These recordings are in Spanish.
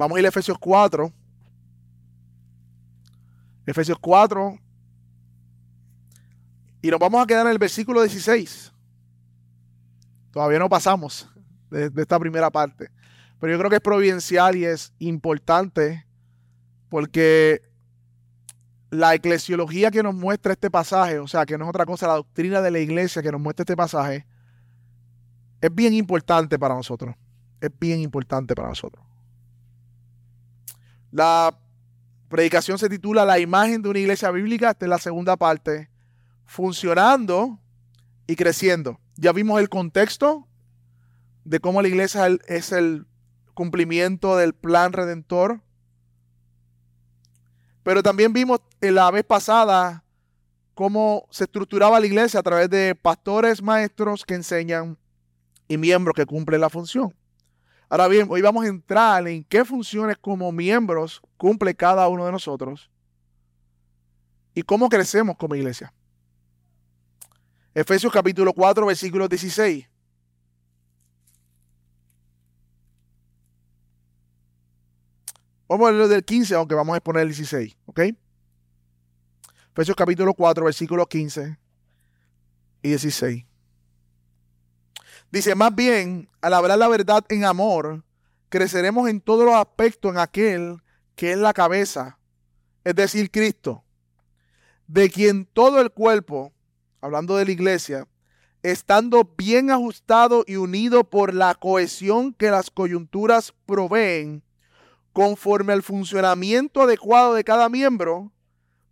Vamos a ir a Efesios 4. Efesios 4. Y nos vamos a quedar en el versículo 16. Todavía no pasamos de, esta primera parte. Pero yo creo que es providencial y es importante porque la eclesiología que nos muestra este pasaje, o sea, que no es otra cosa, la doctrina de la iglesia que nos muestra este pasaje, es bien importante para nosotros. Es bien importante para nosotros. La predicación se titula La imagen de una iglesia bíblica. Esta es la segunda parte. Funcionando y creciendo. Ya vimos el contexto de cómo la iglesia es el cumplimiento del plan redentor. Pero también vimos en la vez pasada cómo se estructuraba la iglesia a través de pastores, maestros que enseñan y miembros que cumplen la función. Ahora bien, hoy vamos a entrar en qué funciones como miembros cumple cada uno de nosotros y cómo crecemos como iglesia. Efesios capítulo 4, versículo 16. Vamos a leer del 15, aunque vamos a exponer el 16, ¿ok? Efesios capítulo 4, versículos 15 y 16. Dice, más bien, al hablar la verdad en amor, creceremos en todos los aspectos en aquel que es la cabeza, es decir, Cristo, de quien todo el cuerpo, hablando de la iglesia, estando bien ajustado y unido por la cohesión que las coyunturas proveen, conforme al funcionamiento adecuado de cada miembro,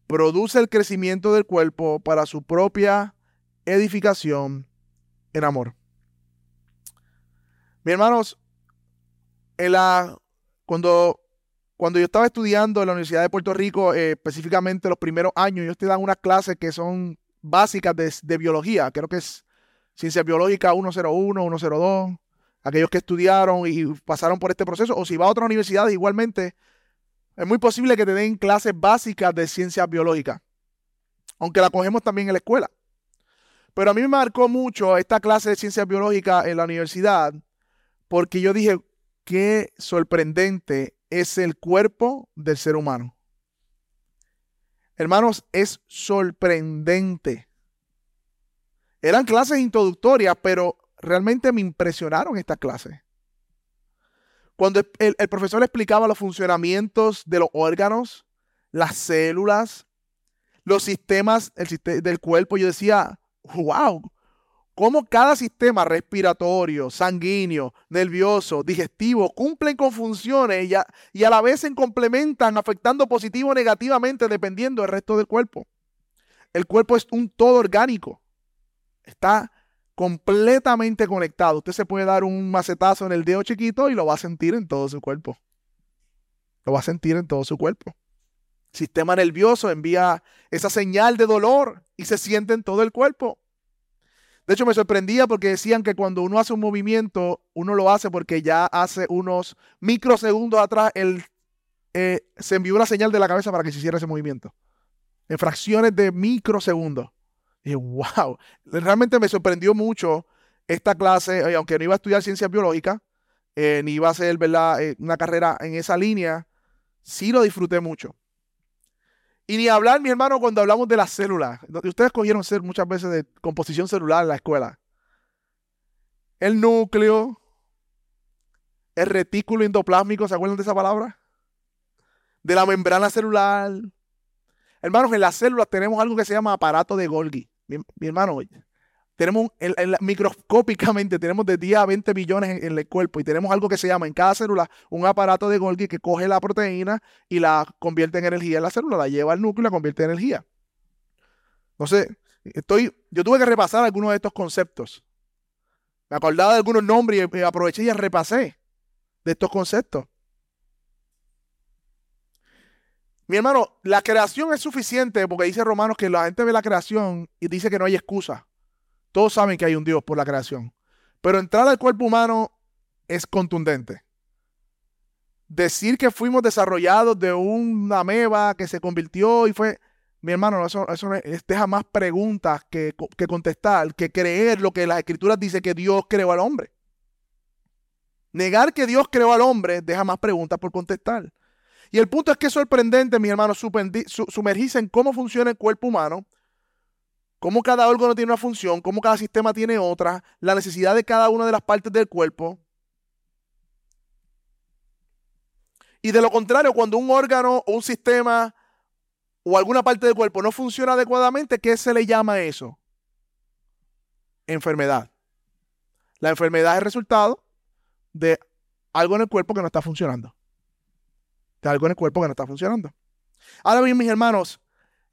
produce el crecimiento del cuerpo para su propia edificación en amor. Mis hermanos, cuando, yo estaba estudiando en la Universidad de Puerto Rico, eh, específicamente los primeros años, ellos te dan unas clases que son básicas de, biología. Creo que es Ciencia Biológica 101, 102. Aquellos que estudiaron y pasaron por este proceso. O si va a otra universidad, igualmente, es muy posible que te den clases básicas de ciencia biológica. Aunque la cogemos también en la escuela. Pero a mí me marcó mucho esta clase de ciencia biológica en la universidad porque yo dije, qué sorprendente es el cuerpo del ser humano. Hermanos, es sorprendente. Eran clases introductorias, pero realmente me impresionaron estas clases. Cuando el, profesor explicaba los funcionamientos de los órganos, las células, los sistemas del cuerpo, yo decía, wow, cómo cada sistema respiratorio, sanguíneo, nervioso, digestivo cumplen con funciones y a, la vez se complementan afectando positivo o negativamente dependiendo del resto del cuerpo. El cuerpo es un todo orgánico. Está completamente conectado. Usted se puede dar un macetazo en el dedo chiquito y lo va a sentir en todo su cuerpo. Lo va a sentir en todo su cuerpo. sistema nervioso envía esa señal de dolor y se siente en todo el cuerpo. De hecho, me sorprendía porque decían que cuando uno hace un movimiento, uno lo hace porque ya hace unos microsegundos atrás el, eh, se envió una señal de la cabeza para que se hiciera ese movimiento. En fracciones de microsegundos. Y wow, realmente me sorprendió mucho esta clase, eh, aunque no iba a estudiar ciencias biológicas, eh, ni iba a hacer ¿verdad? una carrera en esa línea, sí lo disfruté mucho. Y ni hablar, mi hermano, cuando hablamos de las células. Ustedes cogieron ser muchas veces de composición celular en la escuela. El núcleo, el retículo endoplásmico, ¿se acuerdan de esa palabra? De la membrana celular. Hermanos, en las células tenemos algo que se llama aparato de Golgi. Mi, mi hermano, tenemos microscópicamente, tenemos de 10 a 20 millones en, el cuerpo y tenemos algo que se llama en cada célula un aparato de Golgi que coge la proteína y la convierte en energía en la célula, la lleva al núcleo y la convierte en energía. Entonces, estoy, yo tuve que repasar algunos de estos conceptos. Me acordaba de algunos nombres y aproveché y repasé de estos conceptos. Mi hermano, la creación es suficiente porque dice Romanos que la gente ve la creación y dice que no hay excusa. Todos saben que hay un Dios por la creación. Pero entrar al cuerpo humano es contundente. Decir que fuimos desarrollados de una ameba que se convirtió y fue... Mi hermano, eso, eso deja más preguntas que, que contestar, que creer lo que las escrituras dicen que Dios creó al hombre. Negar que Dios creó al hombre deja más preguntas por contestar. Y el punto es que es sorprendente, mis hermanos, sumergirse en cómo funciona el cuerpo humano, cómo cada órgano tiene una función, cómo cada sistema tiene otra, la necesidad de cada una de las partes del cuerpo. Y de lo contrario, cuando un órgano o un sistema o alguna parte del cuerpo no funciona adecuadamente, ¿qué se le llama eso? Enfermedad. La enfermedad es resultado de algo en el cuerpo que no está funcionando. De algo en el cuerpo que no está funcionando. Ahora bien, mis hermanos,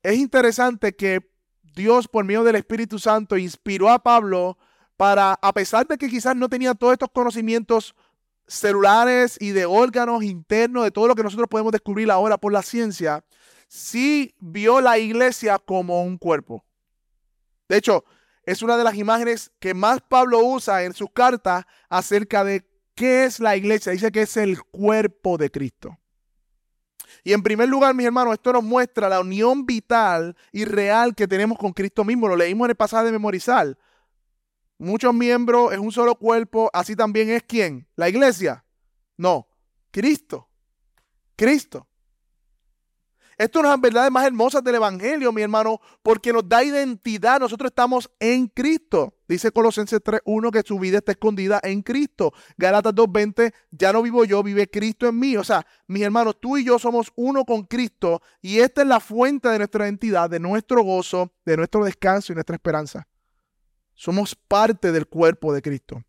es interesante que Dios, por medio del Espíritu Santo, inspiró a Pablo para, a pesar de que quizás no tenía todos estos conocimientos celulares y de órganos internos, de todo lo que nosotros podemos descubrir ahora por la ciencia, sí vio la iglesia como un cuerpo. De hecho, es una de las imágenes que más Pablo usa en sus cartas acerca de qué es la iglesia. Dice que es el cuerpo de Cristo. Y en primer lugar, mis hermanos, esto nos muestra la unión vital y real que tenemos con Cristo mismo. Lo leímos en el pasaje de memorizar. Muchos miembros es un solo cuerpo. Así también es quién? La iglesia. No, Cristo. Cristo. Esto es una de las verdades más hermosas del Evangelio, mi hermano, porque nos da identidad. Nosotros estamos en Cristo. Dice Colosenses 3.1 que su vida está escondida en Cristo. Galatas 2.20, ya no vivo yo, vive Cristo en mí. O sea, mis hermanos, tú y yo somos uno con Cristo y esta es la fuente de nuestra identidad, de nuestro gozo, de nuestro descanso y nuestra esperanza. Somos parte del cuerpo de Cristo.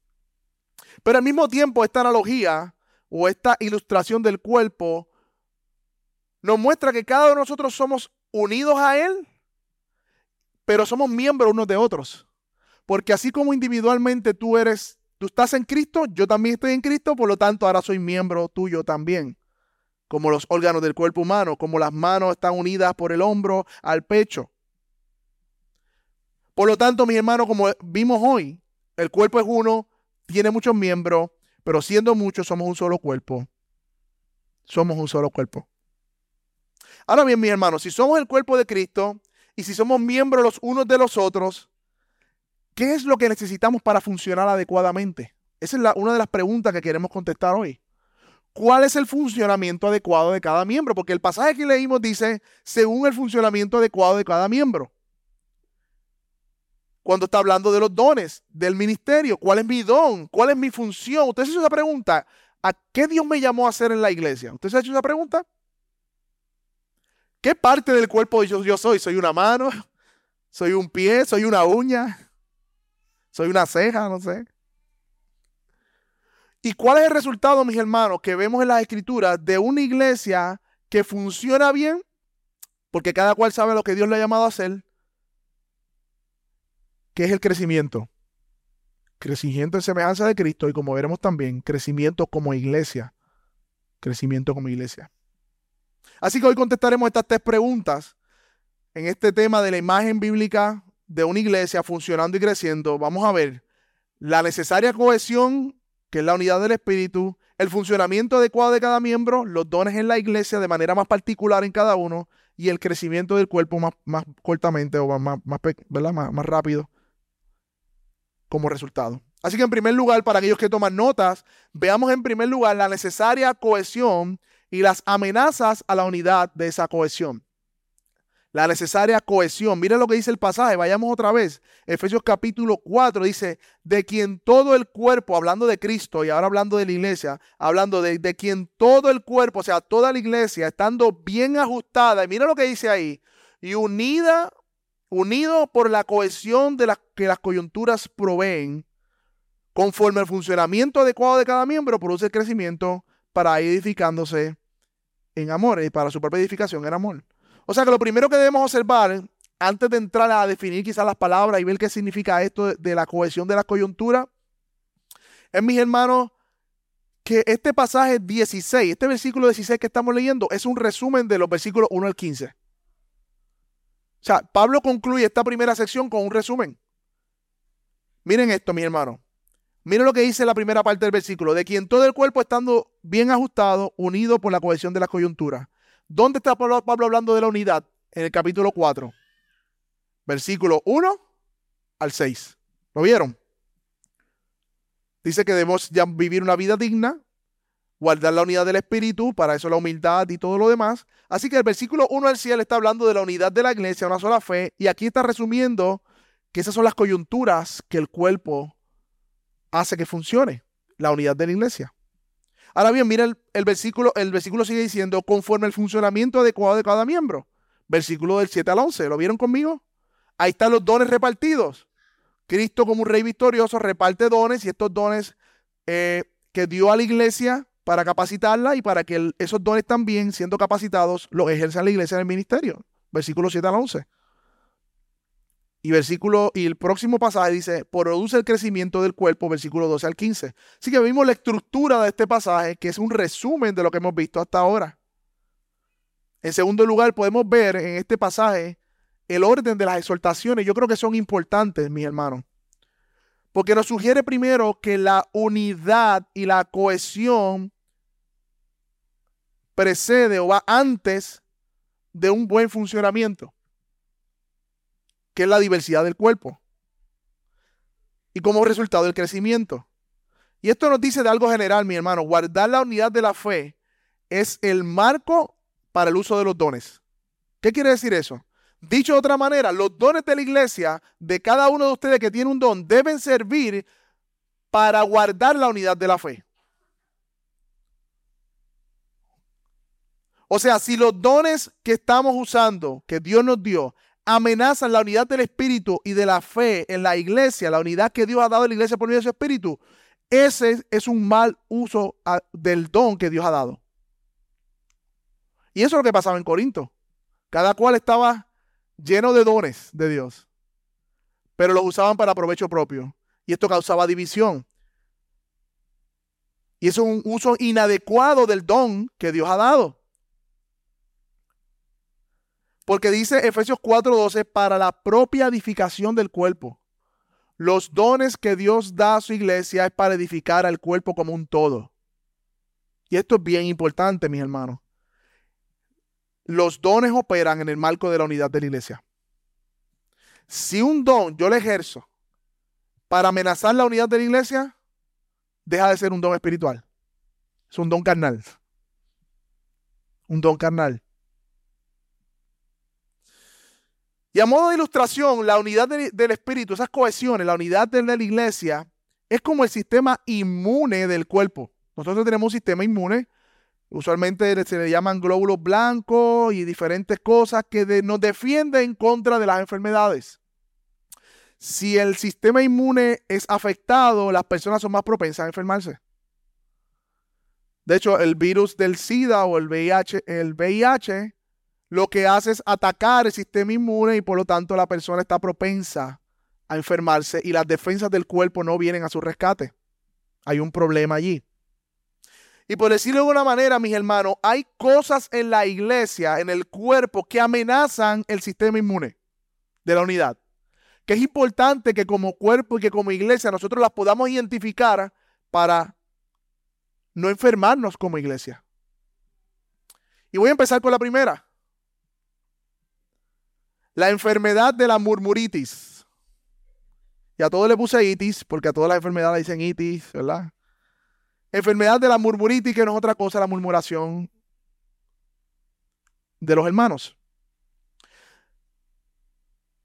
Pero al mismo tiempo, esta analogía o esta ilustración del cuerpo nos muestra que cada uno de nosotros somos unidos a Él, pero somos miembros unos de otros. Porque así como individualmente tú eres, tú estás en Cristo, yo también estoy en Cristo, por lo tanto ahora soy miembro tuyo también. Como los órganos del cuerpo humano, como las manos están unidas por el hombro al pecho. Por lo tanto, mis hermanos, como vimos hoy, el cuerpo es uno, tiene muchos miembros, pero siendo muchos somos un solo cuerpo. Somos un solo cuerpo. Ahora bien, mis hermanos, si somos el cuerpo de Cristo y si somos miembros los unos de los otros, ¿qué es lo que necesitamos para funcionar adecuadamente? Esa es una de las preguntas que queremos contestar hoy. ¿Cuál es el funcionamiento adecuado de cada miembro? Porque el pasaje que leímos dice, según el funcionamiento adecuado de cada miembro. Cuando está hablando de los dones, del ministerio, ¿cuál es mi don? ¿Cuál es mi función? Usted se hecho esa pregunta. ¿A qué Dios me llamó a hacer en la iglesia? ¿Usted se ha hecho esa pregunta? ¿Qué parte del cuerpo yo, yo soy? ¿Soy una mano? ¿Soy un pie? ¿Soy una uña? ¿Soy una ceja? No sé. ¿Y cuál es el resultado, mis hermanos, que vemos en las escrituras de una iglesia que funciona bien? Porque cada cual sabe lo que Dios le ha llamado a hacer. ¿Qué es el crecimiento? Crecimiento en semejanza de Cristo y como veremos también, crecimiento como iglesia. Crecimiento como iglesia. Así que hoy contestaremos estas tres preguntas en este tema de la imagen bíblica de una iglesia funcionando y creciendo. Vamos a ver la necesaria cohesión, que es la unidad del Espíritu, el funcionamiento adecuado de cada miembro, los dones en la iglesia de manera más particular en cada uno y el crecimiento del cuerpo más, más cortamente o más, más, más, más rápido como resultado. Así que en primer lugar, para aquellos que toman notas, veamos en primer lugar la necesaria cohesión y las amenazas a la unidad de esa cohesión. La necesaria cohesión. Miren lo que dice el pasaje, vayamos otra vez. Efesios capítulo 4 dice, de quien todo el cuerpo, hablando de Cristo y ahora hablando de la iglesia, hablando de, de quien todo el cuerpo, o sea, toda la iglesia, estando bien ajustada, y mira lo que dice ahí, y unida, unido por la cohesión de las que las coyunturas proveen, conforme al funcionamiento adecuado de cada miembro, produce el crecimiento para edificándose en amor y para su propia edificación en amor. O sea que lo primero que debemos observar antes de entrar a definir quizás las palabras y ver qué significa esto de la cohesión de la coyuntura, es, mis hermanos, que este pasaje 16, este versículo 16 que estamos leyendo, es un resumen de los versículos 1 al 15. O sea, Pablo concluye esta primera sección con un resumen. Miren esto, mi hermano. Miren lo que dice la primera parte del versículo, de quien todo el cuerpo estando bien ajustado, unido por la cohesión de las coyunturas. ¿Dónde está Pablo, hablando de la unidad? En el capítulo 4, versículo 1 al 6. ¿Lo vieron? Dice que debemos ya vivir una vida digna, guardar la unidad del espíritu, para eso la humildad y todo lo demás. Así que el versículo 1 al cielo está hablando de la unidad de la iglesia, una sola fe, y aquí está resumiendo que esas son las coyunturas que el cuerpo hace que funcione, la unidad de la iglesia. Ahora bien, mira el, versículo, el versículo sigue diciendo, conforme el funcionamiento adecuado de cada miembro. Versículo del 7 al 11, ¿lo vieron conmigo? Ahí están los dones repartidos. Cristo como un rey victorioso reparte dones y estos dones eh, que dio a la iglesia para capacitarla y para que esos dones también, siendo capacitados, los ejerzan la iglesia en el ministerio. Versículo 7 al 11. Y versículo, y el próximo pasaje dice, produce el crecimiento del cuerpo, versículo 12 al 15. Así que vimos la estructura de este pasaje, que es un resumen de lo que hemos visto hasta ahora. En segundo lugar, podemos ver en este pasaje el orden de las exhortaciones. Yo creo que son importantes, mis hermanos. Porque nos sugiere primero que la unidad y la cohesión precede o va antes de un buen funcionamiento, que es la diversidad del cuerpo. Y como resultado el crecimiento. Y esto nos dice de algo general, mi hermano. Guardar la unidad de la fe es el marco para el uso de los dones. ¿Qué quiere decir eso? Dicho de otra manera, los dones de la iglesia, de cada uno de ustedes que tiene un don, deben servir para guardar la unidad de la fe. O sea, si los dones que estamos usando, que Dios nos dio, amenazan la unidad del Espíritu y de la fe en la iglesia, la unidad que Dios ha dado a la iglesia por medio de su Espíritu, ese es un mal uso ah, del don que Dios ha dado. Y eso es lo que pasaba en Corinto. Cada cual estaba lleno de dones de Dios, pero los usaban para provecho propio. Y esto causaba división. Y es un uso inadecuado del don que Dios ha dado. Porque dice Efesios 4:12, para la propia edificación del cuerpo. Los dones que Dios da a su iglesia es para edificar al cuerpo como un todo. Y esto es bien importante, mis hermanos. Los dones operan en el marco de la unidad de la iglesia. Si un don yo le ejerzo para amenazar la unidad de la iglesia, deja de ser un don espiritual. Es un don carnal. Un don carnal. Y a modo de ilustración, la unidad del espíritu, esas cohesiones, la unidad de la iglesia, es como el sistema inmune del cuerpo. Nosotros tenemos un sistema inmune, usualmente se le llaman glóbulos blancos y diferentes cosas que nos defienden contra de las enfermedades. Si el sistema inmune es afectado, las personas son más propensas a enfermarse. De hecho, el virus del SIDA o el VIH, el VIH lo que hace es atacar el sistema inmune y por lo tanto la persona está propensa a enfermarse y las defensas del cuerpo no vienen a su rescate. Hay un problema allí. Y por decirlo de alguna manera, mis hermanos, hay cosas en la iglesia, en el cuerpo, que amenazan el sistema inmune de la unidad. Que es importante que como cuerpo y que como iglesia nosotros las podamos identificar para no enfermarnos como iglesia. Y voy a empezar con la primera. La enfermedad de la murmuritis. Y a todos le puse itis, porque a todas las enfermedades dicen itis, ¿verdad? Enfermedad de la murmuritis, que no es otra cosa, la murmuración de los hermanos.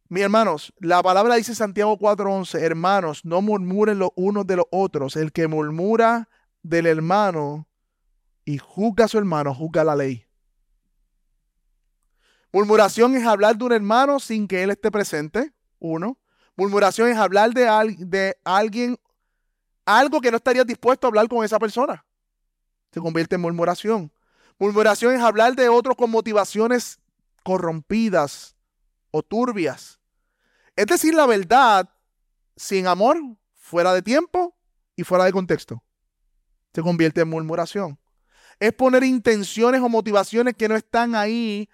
Mis hermanos, la palabra dice Santiago 4:11, hermanos, no murmuren los unos de los otros. El que murmura del hermano y juzga a su hermano, juzga la ley. Murmuración es hablar de un hermano sin que él esté presente, uno. Murmuración es hablar de, de alguien, algo que no estarías dispuesto a hablar con esa persona. Se convierte en murmuración. Murmuración es hablar de otros con motivaciones corrompidas o turbias. Es decir, la verdad sin amor, fuera de tiempo y fuera de contexto. Se convierte en murmuración. Es poner intenciones o motivaciones que no están ahí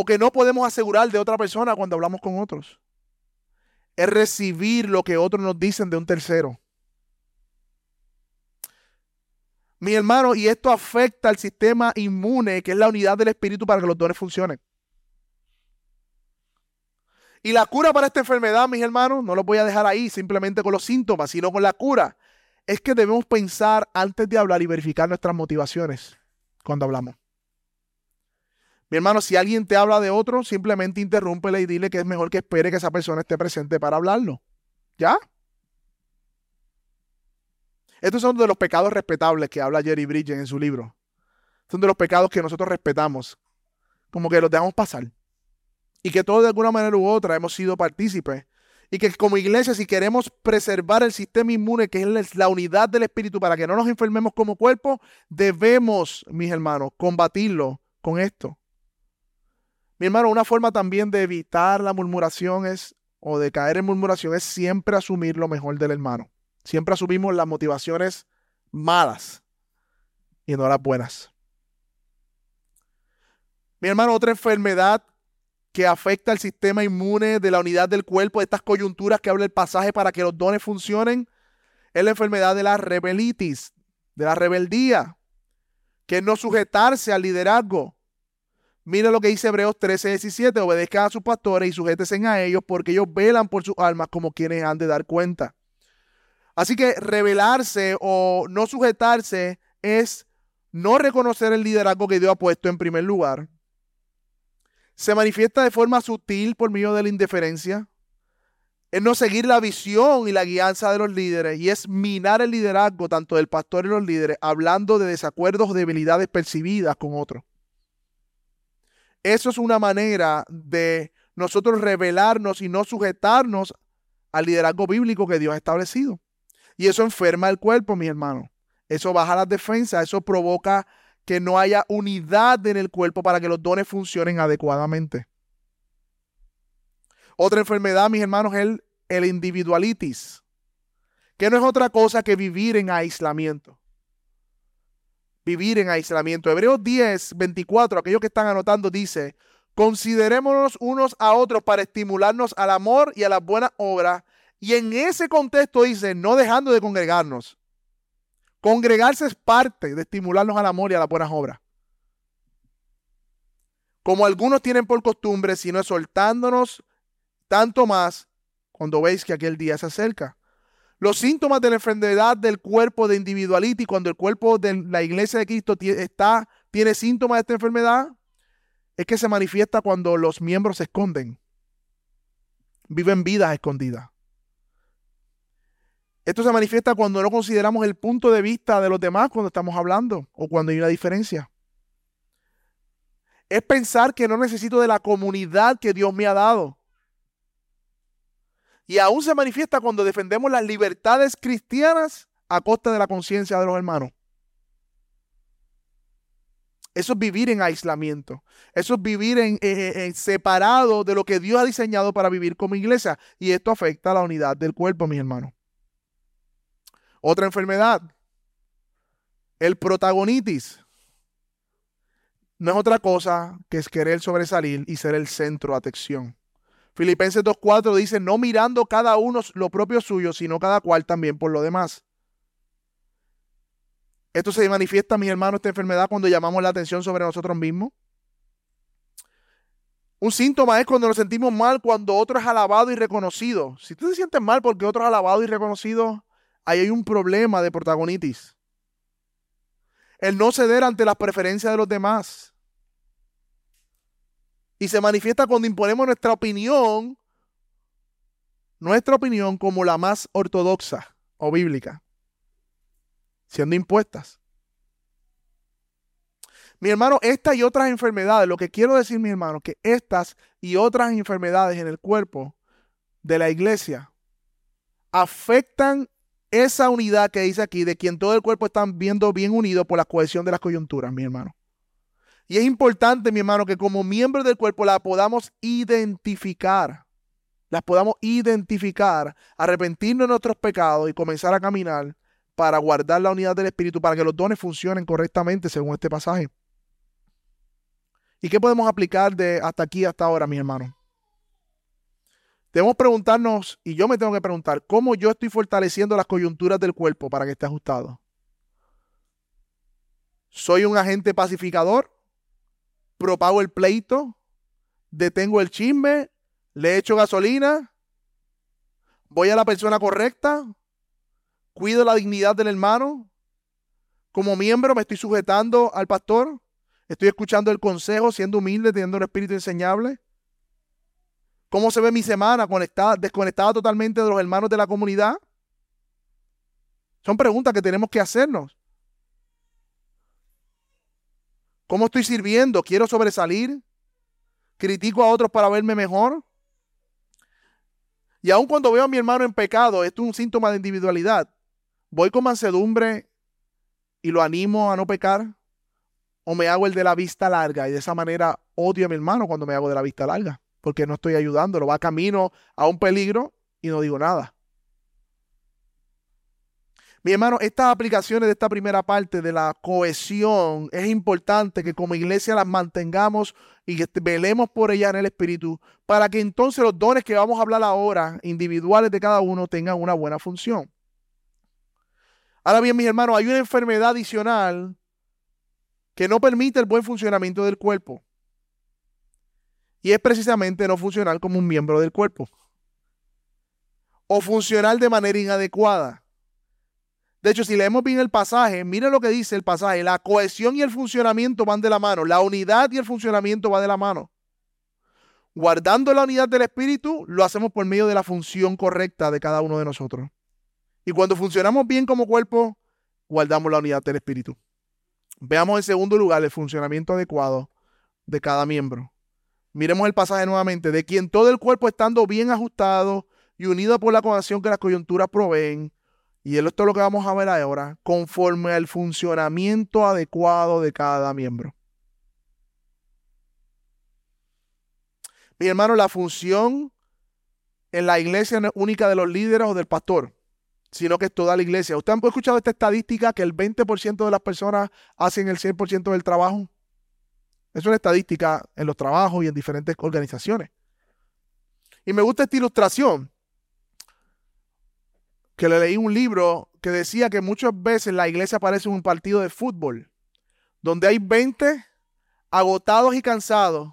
o que no podemos asegurar de otra persona cuando hablamos con otros. Es recibir lo que otros nos dicen de un tercero. Mi hermano, y esto afecta al sistema inmune, que es la unidad del espíritu para que los dones funcionen. Y la cura para esta enfermedad, mis hermanos, no lo voy a dejar ahí simplemente con los síntomas, sino con la cura, es que debemos pensar antes de hablar y verificar nuestras motivaciones cuando hablamos. Mi hermano, si alguien te habla de otro, simplemente interrúmpele y dile que es mejor que espere que esa persona esté presente para hablarlo. ¿Ya? Estos son de los pecados respetables que habla Jerry Bridges en su libro. Son de los pecados que nosotros respetamos. Como que los dejamos pasar. Y que todos de alguna manera u otra hemos sido partícipes. Y que como iglesia, si queremos preservar el sistema inmune, que es la unidad del espíritu, para que no nos enfermemos como cuerpo, debemos, mis hermanos, combatirlo con esto. Mi hermano, una forma también de evitar la murmuración es, o de caer en murmuración, es siempre asumir lo mejor del hermano. Siempre asumimos las motivaciones malas y no las buenas. Mi hermano, otra enfermedad que afecta al sistema inmune de la unidad del cuerpo, estas coyunturas que habla el pasaje para que los dones funcionen, es la enfermedad de la rebelitis, de la rebeldía, que es no sujetarse al liderazgo. Mira lo que dice Hebreos 13, 17, obedezcan a sus pastores y sujétense a ellos porque ellos velan por sus almas como quienes han de dar cuenta. Así que rebelarse o no sujetarse es no reconocer el liderazgo que Dios ha puesto en primer lugar. Se manifiesta de forma sutil por medio de la indiferencia. Es no seguir la visión y la guianza de los líderes y es minar el liderazgo tanto del pastor y los líderes, hablando de desacuerdos o debilidades percibidas con otros. Eso es una manera de nosotros rebelarnos y no sujetarnos al liderazgo bíblico que Dios ha establecido. Y eso enferma el cuerpo, mi hermano. Eso baja las defensas, eso provoca que no haya unidad en el cuerpo para que los dones funcionen adecuadamente. Otra enfermedad, mis hermanos, es el individualitis, que no es otra cosa que vivir en aislamiento. Vivir en aislamiento. Hebreos 10, 24, aquellos que están anotando, dice, considerémonos unos a otros para estimularnos al amor y a las buenas obras y en ese contexto dice, no dejando de congregarnos. Congregarse es parte de estimularnos al amor y a las buenas obras. Como algunos tienen por costumbre, sino exhortándonos tanto más cuando veis que aquel día se acerca. Los síntomas de la enfermedad del cuerpo de individualidad y cuando el cuerpo de la iglesia de Cristo está, tiene síntomas de esta enfermedad, es que se manifiesta cuando los miembros se esconden. Viven vidas escondidas. Esto se manifiesta cuando no consideramos el punto de vista de los demás cuando estamos hablando o cuando hay una diferencia. Es pensar que no necesito de la comunidad que Dios me ha dado. Y aún se manifiesta cuando defendemos las libertades cristianas a costa de la conciencia de los hermanos. Eso es vivir en aislamiento. Eso es vivir en, en, separado de lo que Dios ha diseñado para vivir como iglesia. Y esto afecta a la unidad del cuerpo, mis hermanos. Otra enfermedad, el protagonitis. No es otra cosa que es querer sobresalir y ser el centro de atención. Filipenses 2.4 dice, no mirando cada uno lo propio suyo, sino cada cual también por lo demás. Esto se manifiesta, mi hermano, esta enfermedad cuando llamamos la atención sobre nosotros mismos. Un síntoma es cuando nos sentimos mal cuando otro es alabado y reconocido. Si tú te sientes mal porque otro es alabado y reconocido, ahí hay un problema de protagonitis. El no ceder ante las preferencias de los demás. Y se manifiesta cuando imponemos nuestra opinión, nuestra opinión como la más ortodoxa o bíblica, siendo impuestas. Mi hermano, estas y otras enfermedades, lo que quiero decir, mi hermano, que estas y otras enfermedades en el cuerpo de la iglesia afectan esa unidad que dice aquí, de quien todo el cuerpo está viendo bien unido por la cohesión de las coyunturas, mi hermano. Y es importante, mi hermano, que como miembros del cuerpo la podamos identificar. Las podamos identificar, arrepentirnos de nuestros pecados y comenzar a caminar para guardar la unidad del Espíritu, para que los dones funcionen correctamente según este pasaje. ¿Y qué podemos aplicar de hasta aquí, hasta ahora, mi hermano? Debemos preguntarnos, y yo me tengo que preguntar, ¿cómo yo estoy fortaleciendo las coyunturas del cuerpo para que esté ajustado? ¿Soy un agente pacificador? ¿Propago el pleito? ¿Detengo el chisme? ¿Le echo gasolina? ¿Voy a la persona correcta? cuido la dignidad del hermano. Como miembro me estoy sujetando al pastor. Estoy escuchando el consejo, siendo humilde, teniendo un espíritu enseñable. ¿Cómo se ve mi semana conectada, desconectada totalmente de los hermanos de la comunidad? Son preguntas que tenemos que hacernos. ¿Cómo estoy sirviendo? ¿Quiero sobresalir? ¿Critico a otros para verme mejor? Y aun cuando veo a mi hermano en pecado, esto es un síntoma de individualidad. ¿Voy con mansedumbre y lo animo a no pecar? ¿O me hago el de la vista larga y de esa manera odio a mi hermano cuando me hago de la vista larga? Porque no estoy ayudándolo, va camino a un peligro y no digo nada. Mi hermano, estas aplicaciones de esta primera parte de la cohesión es importante que como iglesia las mantengamos y que velemos por ellas en el Espíritu para que entonces los dones que vamos a hablar ahora, individuales de cada uno, tengan una buena función. Ahora bien, mis hermanos, hay una enfermedad adicional que no permite el buen funcionamiento del cuerpo. Y es precisamente no funcionar como un miembro del cuerpo. O funcionar de manera inadecuada. De hecho, si leemos bien el pasaje, miren lo que dice el pasaje. La cohesión y el funcionamiento van de la mano. La unidad y el funcionamiento van de la mano. Guardando la unidad del Espíritu, lo hacemos por medio de la función correcta de cada uno de nosotros. Y cuando funcionamos bien como cuerpo, guardamos la unidad del Espíritu. Veamos en segundo lugar el funcionamiento adecuado de cada miembro. Miremos el pasaje nuevamente. De quien todo el cuerpo estando bien ajustado y unido por la conexión que las coyunturas proveen, y esto es lo que vamos a ver ahora, conforme al funcionamiento adecuado de cada miembro. Mi hermano, la función en la iglesia no es única de los líderes o del pastor, sino que es toda la iglesia. ¿Usted ha escuchado esta estadística que el 20% de las personas hacen el 100% del trabajo? Es una estadística en los trabajos y en diferentes organizaciones. Y me gusta esta ilustración que le leí un libro que decía que muchas veces la iglesia parece un partido de fútbol, donde hay 20 agotados y cansados,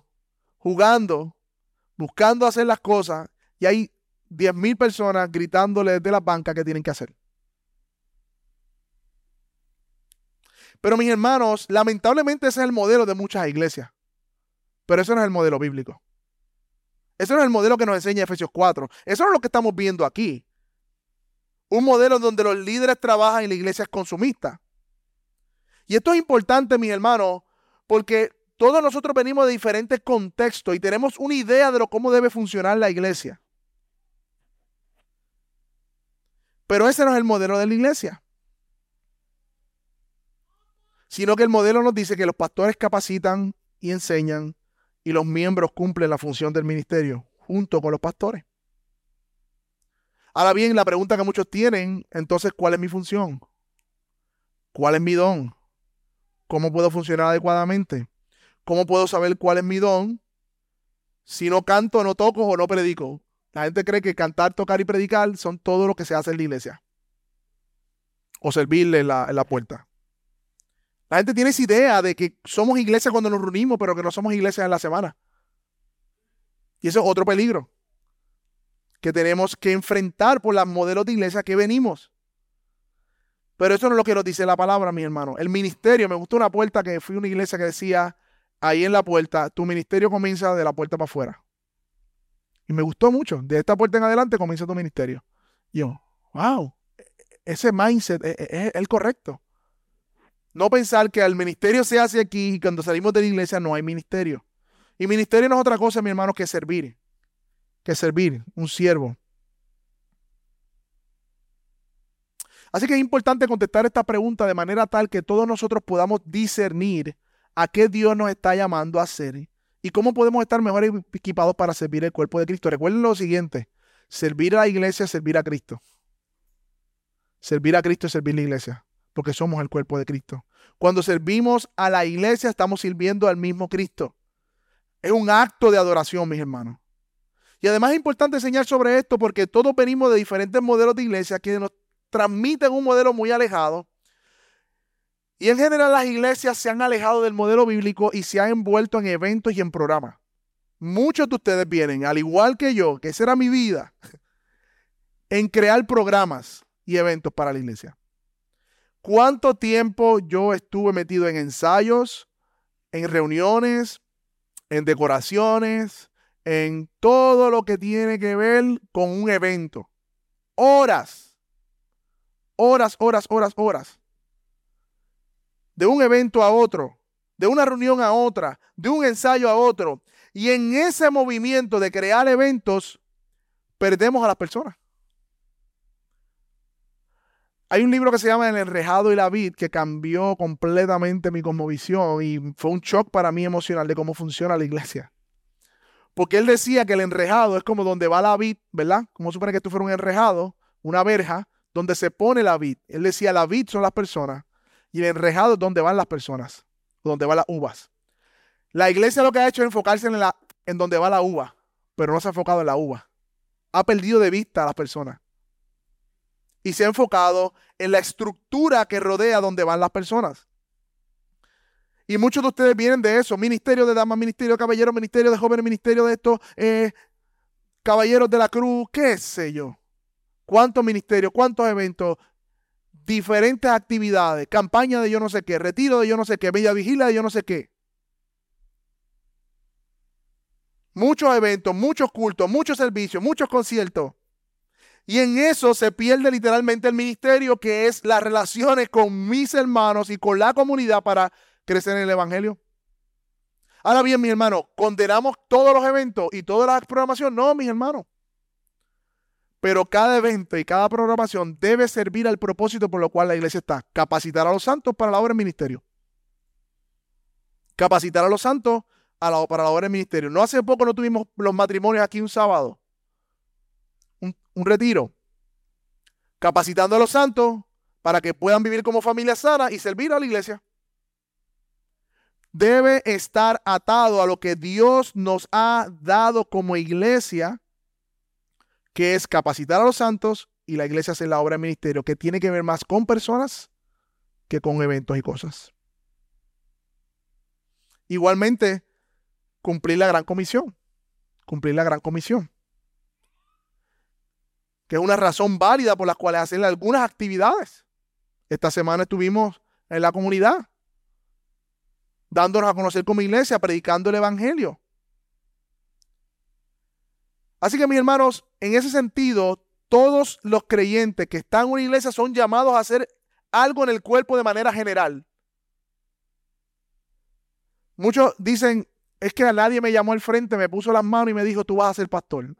jugando, buscando hacer las cosas, y hay 10.000 personas gritándole desde la banca que tienen que hacer. Pero mis hermanos, lamentablemente ese es el modelo de muchas iglesias. Pero eso no es el modelo bíblico. Eso no es el modelo que nos enseña Efesios 4. Eso no es lo que estamos viendo aquí. Un modelo donde los líderes trabajan y la iglesia es consumista. Y esto es importante, mis hermanos, porque todos nosotros venimos de diferentes contextos y tenemos una idea de lo, cómo debe funcionar la iglesia. Pero ese no es el modelo de la iglesia. Sino que el modelo nos dice que los pastores capacitan y enseñan y los miembros cumplen la función del ministerio junto con los pastores. Ahora bien, la pregunta que muchos tienen, entonces, ¿cuál es mi función? ¿Cuál es mi don? ¿Cómo puedo funcionar adecuadamente? ¿Cómo puedo saber cuál es mi don si no canto, no toco o no predico? La gente cree que cantar, tocar y predicar son todo lo que se hace en la iglesia. O servirle en la, puerta. La gente tiene esa idea de que somos iglesia cuando nos reunimos, pero que no somos iglesia en la semana. Y eso es otro peligro que tenemos que enfrentar por las modelos de iglesia que venimos. Pero eso no es lo que nos dice la palabra, mi hermano. El ministerio, me gustó una puerta que fui a una iglesia que decía, ahí en la puerta, tu ministerio comienza de la puerta para afuera. Y me gustó mucho. De esta puerta en adelante comienza tu ministerio. Yo, wow, ese mindset es, es el correcto. No pensar que el ministerio se hace aquí y cuando salimos de la iglesia no hay ministerio. Y ministerio no es otra cosa, mi hermano, que servir que servir, un siervo. Así que es importante contestar esta pregunta de manera tal que todos nosotros podamos discernir a qué Dios nos está llamando a hacer y cómo podemos estar mejor equipados para servir el cuerpo de Cristo. Recuerden lo siguiente, servir a la iglesia es servir a Cristo. Servir a Cristo es servir a la iglesia, porque somos el cuerpo de Cristo. Cuando servimos a la iglesia estamos sirviendo al mismo Cristo. Es un acto de adoración, mis hermanos. Y además es importante enseñar sobre esto porque todos venimos de diferentes modelos de iglesia que nos transmiten un modelo muy alejado. Y en general las iglesias se han alejado del modelo bíblico y se han envuelto en eventos y en programas. Muchos de ustedes vienen, al igual que yo, que esa era mi vida, en crear programas, y eventos para la iglesia. ¿Cuánto tiempo yo estuve metido en ensayos, en reuniones, en decoraciones, en todo lo que tiene que ver con un evento? Horas, horas, horas, horas, horas. De un evento a otro, de una reunión a otra, de un ensayo a otro. Y en ese movimiento de crear eventos, perdemos a las personas. Hay un libro que se llama El enrejado y la vid que cambió completamente mi cosmovisión y fue un shock para mí emocional de cómo funciona la iglesia. Porque él decía que el enrejado es como donde va la vid, ¿verdad? Como supone que esto fuera un enrejado, una verja, donde se pone la vid. Él decía la vid son las personas y el enrejado es donde van las personas, donde van las uvas. La iglesia lo que ha hecho es enfocarse en, la, en donde va la uva, pero no se ha enfocado en la uva. Ha perdido de vista a las personas y se ha enfocado en la estructura que rodea donde van las personas. Y muchos de ustedes vienen de eso, ministerio de damas, ministerio de caballeros, ministerio de jóvenes, ministerio de estos, eh, caballeros de la cruz, qué sé yo. ¿Cuántos ministerios, cuántos eventos, diferentes actividades, campaña de yo no sé qué, retiro de yo no sé qué, media vigila de yo no sé qué? Muchos eventos, muchos cultos, muchos servicios, muchos conciertos. Y en eso se pierde literalmente el ministerio, que es las relaciones con mis hermanos y con la comunidad para crecer en el Evangelio. Ahora bien, mi hermano, ¿condenamos todos los eventos y toda la programación? No, mis hermanos. Pero cada evento y cada programación debe servir al propósito por lo cual la iglesia está. Capacitar a los santos para la obra del ministerio. Capacitar a los santos para la obra del ministerio. No hace poco no tuvimos los matrimonios aquí un sábado un retiro, capacitando a los santos para que puedan vivir como familia sana y servir a la iglesia. Debe estar atado a lo que Dios nos ha dado como iglesia, que es capacitar a los santos y la iglesia hacer la obra de ministerio, que tiene que ver más con personas que con eventos y cosas. Igualmente, cumplir la gran comisión. Cumplir la gran comisión que es una razón válida por la cual hacen algunas actividades. Esta semana estuvimos en la comunidad, dándonos a conocer como iglesia, predicando el Evangelio. Así que mis hermanos, en ese sentido, todos los creyentes que están en una iglesia son llamados a hacer algo en el cuerpo de manera general. Muchos dicen, es que a nadie me llamó al frente, me puso las manos y me dijo, tú vas a ser pastor.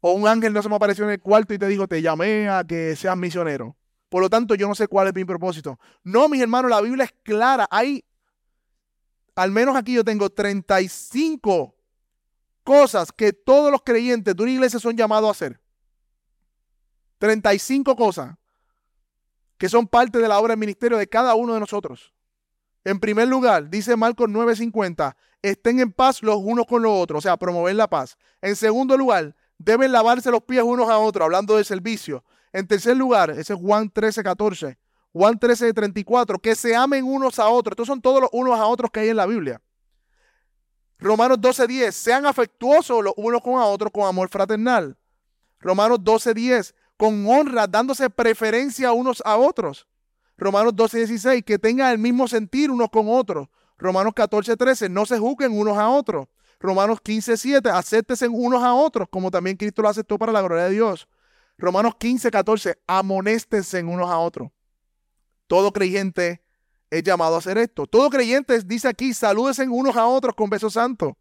O un ángel no se me apareció en el cuarto y te dijo, te llamé a que seas misionero. Por lo tanto, yo no sé cuál es mi propósito. No, mis hermanos, la Biblia es clara. Hay, al menos aquí yo tengo 35 cosas que todos los creyentes de una iglesia son llamados a hacer. 35 cosas que son parte de la obra del ministerio de cada uno de nosotros. En primer lugar, dice Marcos 9:50, estén en paz los unos con los otros, o sea, promover la paz. En segundo lugar, deben lavarse los pies unos a otros, hablando de servicio. En tercer lugar, ese es Juan 13, 14. Juan 13, 34, que se amen unos a otros. Estos son todos los unos a otros que hay en la Biblia. Romanos 12, 10, sean afectuosos los unos con otros con amor fraternal. Romanos 12, 10, con honra, dándose preferencia unos a otros. Romanos 12, 16, que tengan el mismo sentir unos con otros. Romanos 14, 13, no se juzguen unos a otros. Romanos 15, 7, acéptense unos a otros, como también Cristo lo aceptó para la gloria de Dios. Romanos 15, 14, amonéstense unos a otros. Todo creyente es llamado a hacer esto. Todo creyente dice aquí, salúdense unos a otros con besos santos.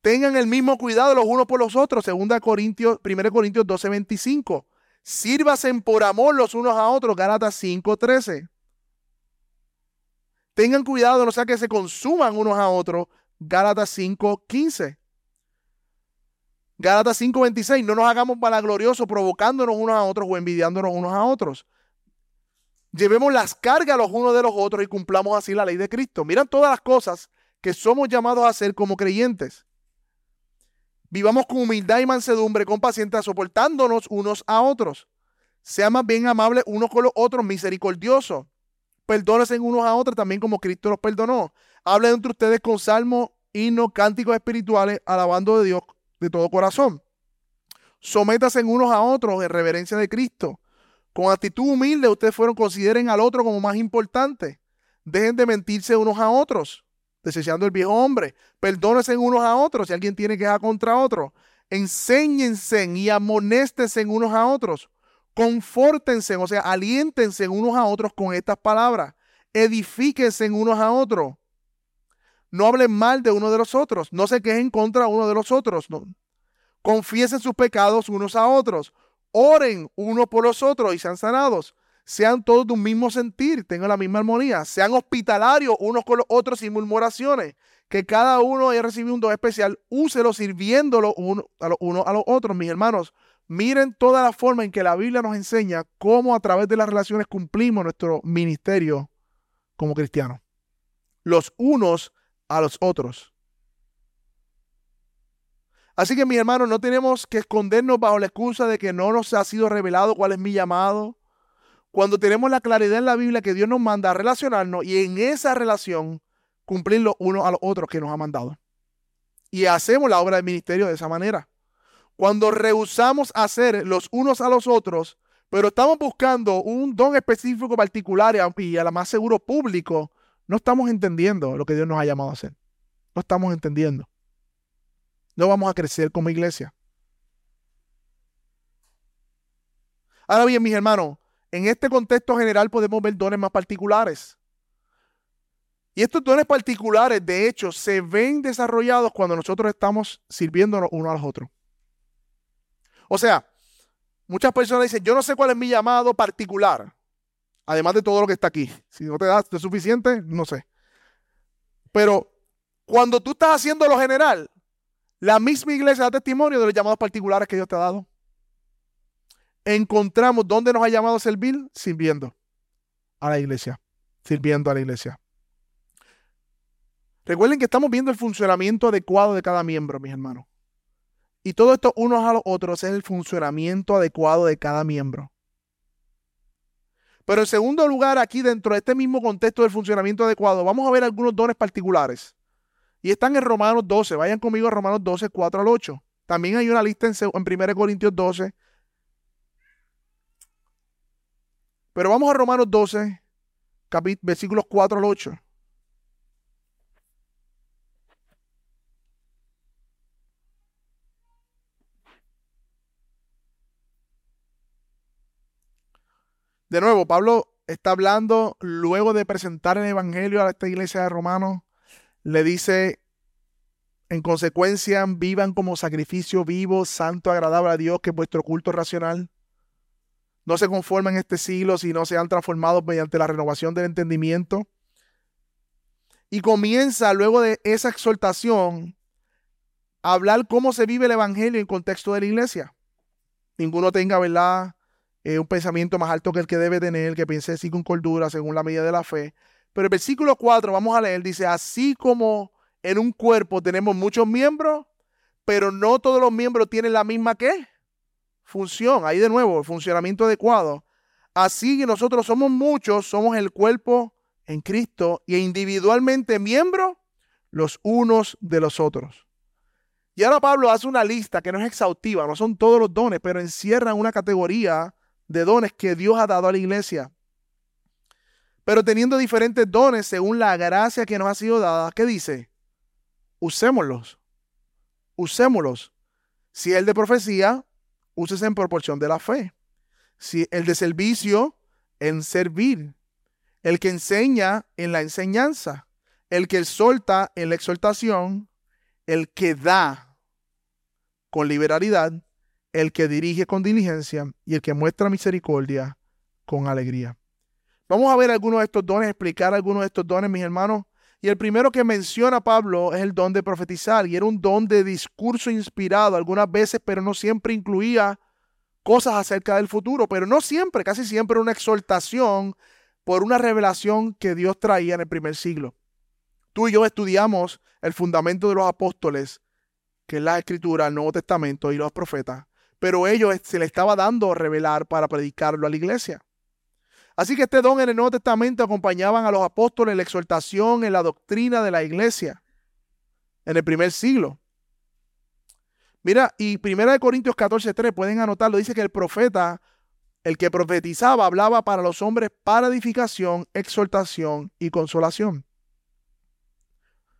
Tengan el mismo cuidado los unos por los otros. 2 Corintios, 1 Corintios 12, 25. Sírvasen por amor los unos a otros. Gálatas 5, 13. Tengan cuidado, no sea que se consuman unos a otros. Gálatas 5:15. Gálatas 5:26. No nos hagamos valagloriosos provocándonos unos a otros o envidiándonos unos a otros. Llevemos las cargas los unos de los otros y cumplamos así la ley de Cristo. Miran todas las cosas que somos llamados a hacer como creyentes. Vivamos con humildad y mansedumbre, con paciencia, soportándonos unos a otros. Seamos bien amables unos con los otros, misericordiosos perdónense unos a otros también como Cristo los perdonó. Hablen entre ustedes con salmos, himnos, cánticos espirituales, alabando de Dios de todo corazón. Sométase unos a otros en reverencia de Cristo. Con actitud humilde, ustedes fueron, consideren al otro como más importante. Dejen de mentirse unos a otros, deseando el viejo hombre. Perdónense unos a otros si alguien tiene queja contra otro. Enséñense y amonéstense unos a otros. Confórtense, o sea, aliéntense unos a otros con estas palabras. Edifíquense unos a otros. No hablen mal de uno de los otros. No se quejen contra uno de los otros. Confiesen sus pecados unos a otros. Oren unos por los otros y sean sanados. Sean todos de un mismo sentir, tengan la misma armonía. Sean hospitalarios unos con los otros sin murmuraciones. Que cada uno haya recibido un don especial, úselo sirviéndolo uno a los, uno a los otros, mis hermanos. Miren toda la forma en que la Biblia nos enseña cómo a través de las relaciones cumplimos nuestro ministerio como cristianos. Los unos a los otros. Así que mis hermanos, no tenemos que escondernos bajo la excusa de que no nos ha sido revelado cuál es mi llamado. Cuando tenemos la claridad en la Biblia que Dios nos manda a relacionarnos y en esa relación cumplir los unos a los otros que nos ha mandado. Y hacemos la obra del ministerio de esa manera. Cuando rehusamos hacer los unos a los otros, pero estamos buscando un don específico particular y a la más seguro público, no estamos entendiendo lo que Dios nos ha llamado a hacer. No estamos entendiendo no vamos a crecer como iglesia. Ahora bien, mis hermanos, en este contexto general podemos ver dones más particulares. Y estos dones particulares, de hecho, se ven desarrollados cuando nosotros estamos sirviéndonos uno a los otros. O sea, muchas personas dicen, yo no sé cuál es mi llamado particular, además de todo lo que está aquí. Si no te das de suficiente, no sé. Pero cuando tú estás haciendo lo general, la misma iglesia da testimonio de los llamados particulares que Dios te ha dado. Encontramos dónde nos ha llamado a servir, sirviendo a la iglesia, sirviendo a la iglesia. Recuerden que estamos viendo el funcionamiento adecuado de cada miembro, mis hermanos. Y todo esto unos a los otros es el funcionamiento adecuado de cada miembro. Pero en segundo lugar, aquí dentro de este mismo contexto del funcionamiento adecuado, vamos a ver algunos dones particulares y están en Romanos 12. Vayan conmigo a Romanos 12, 4 al 8. También hay una lista en, en 1 Corintios 12. Pero vamos a Romanos 12, versículos 4 al 8. De nuevo, Pablo está hablando luego de presentar el Evangelio a esta iglesia de Romanos le dice, en consecuencia, vivan como sacrificio vivo, santo, agradable a Dios, que es vuestro culto racional. No se conformen en este siglo, sino sean transformados mediante la renovación del entendimiento. Y comienza luego de esa exhortación a hablar cómo se vive el Evangelio en contexto de la iglesia. Ninguno tenga, ¿verdad? Eh, un pensamiento más alto que el que debe tener, que piense así con cordura según la medida de la fe, pero el versículo 4, vamos a leer, dice, así como en un cuerpo tenemos muchos miembros, pero no todos los miembros tienen la misma ¿qué? función. Ahí de nuevo, el funcionamiento adecuado. Así que nosotros somos muchos, somos el cuerpo en Cristo y individualmente miembros los unos de los otros. Y ahora Pablo hace una lista que no es exhaustiva, no son todos los dones, pero encierra una categoría de dones que Dios ha dado a la iglesia pero teniendo diferentes dones según la gracia que nos ha sido dada, ¿qué dice? Usémoslos. Usémoslos. Si el de profecía, úsese en proporción de la fe. Si el de servicio, en servir. El que enseña, en la enseñanza. El que exhorta, en la exhortación. El que da con liberalidad. El que dirige con diligencia. Y el que muestra misericordia con alegría. Vamos a ver algunos de estos dones, explicar algunos de estos dones, mis hermanos. Y el primero que menciona Pablo es el don de profetizar, y era un don de discurso inspirado algunas veces, pero no siempre incluía cosas acerca del futuro, pero no siempre, casi siempre una exhortación por una revelación que Dios traía en el primer siglo. Tú y yo estudiamos el fundamento de los apóstoles, que es la escritura, el Nuevo Testamento y los profetas, pero ellos se le estaba dando a revelar para predicarlo a la iglesia. Así que este don en el Nuevo Testamento acompañaban a los apóstoles en la exhortación, en la doctrina de la iglesia, en el primer siglo. Mira, y 1 Corintios 14, 3, pueden anotarlo, dice que el profeta, el que profetizaba, hablaba para los hombres para edificación, exhortación y consolación.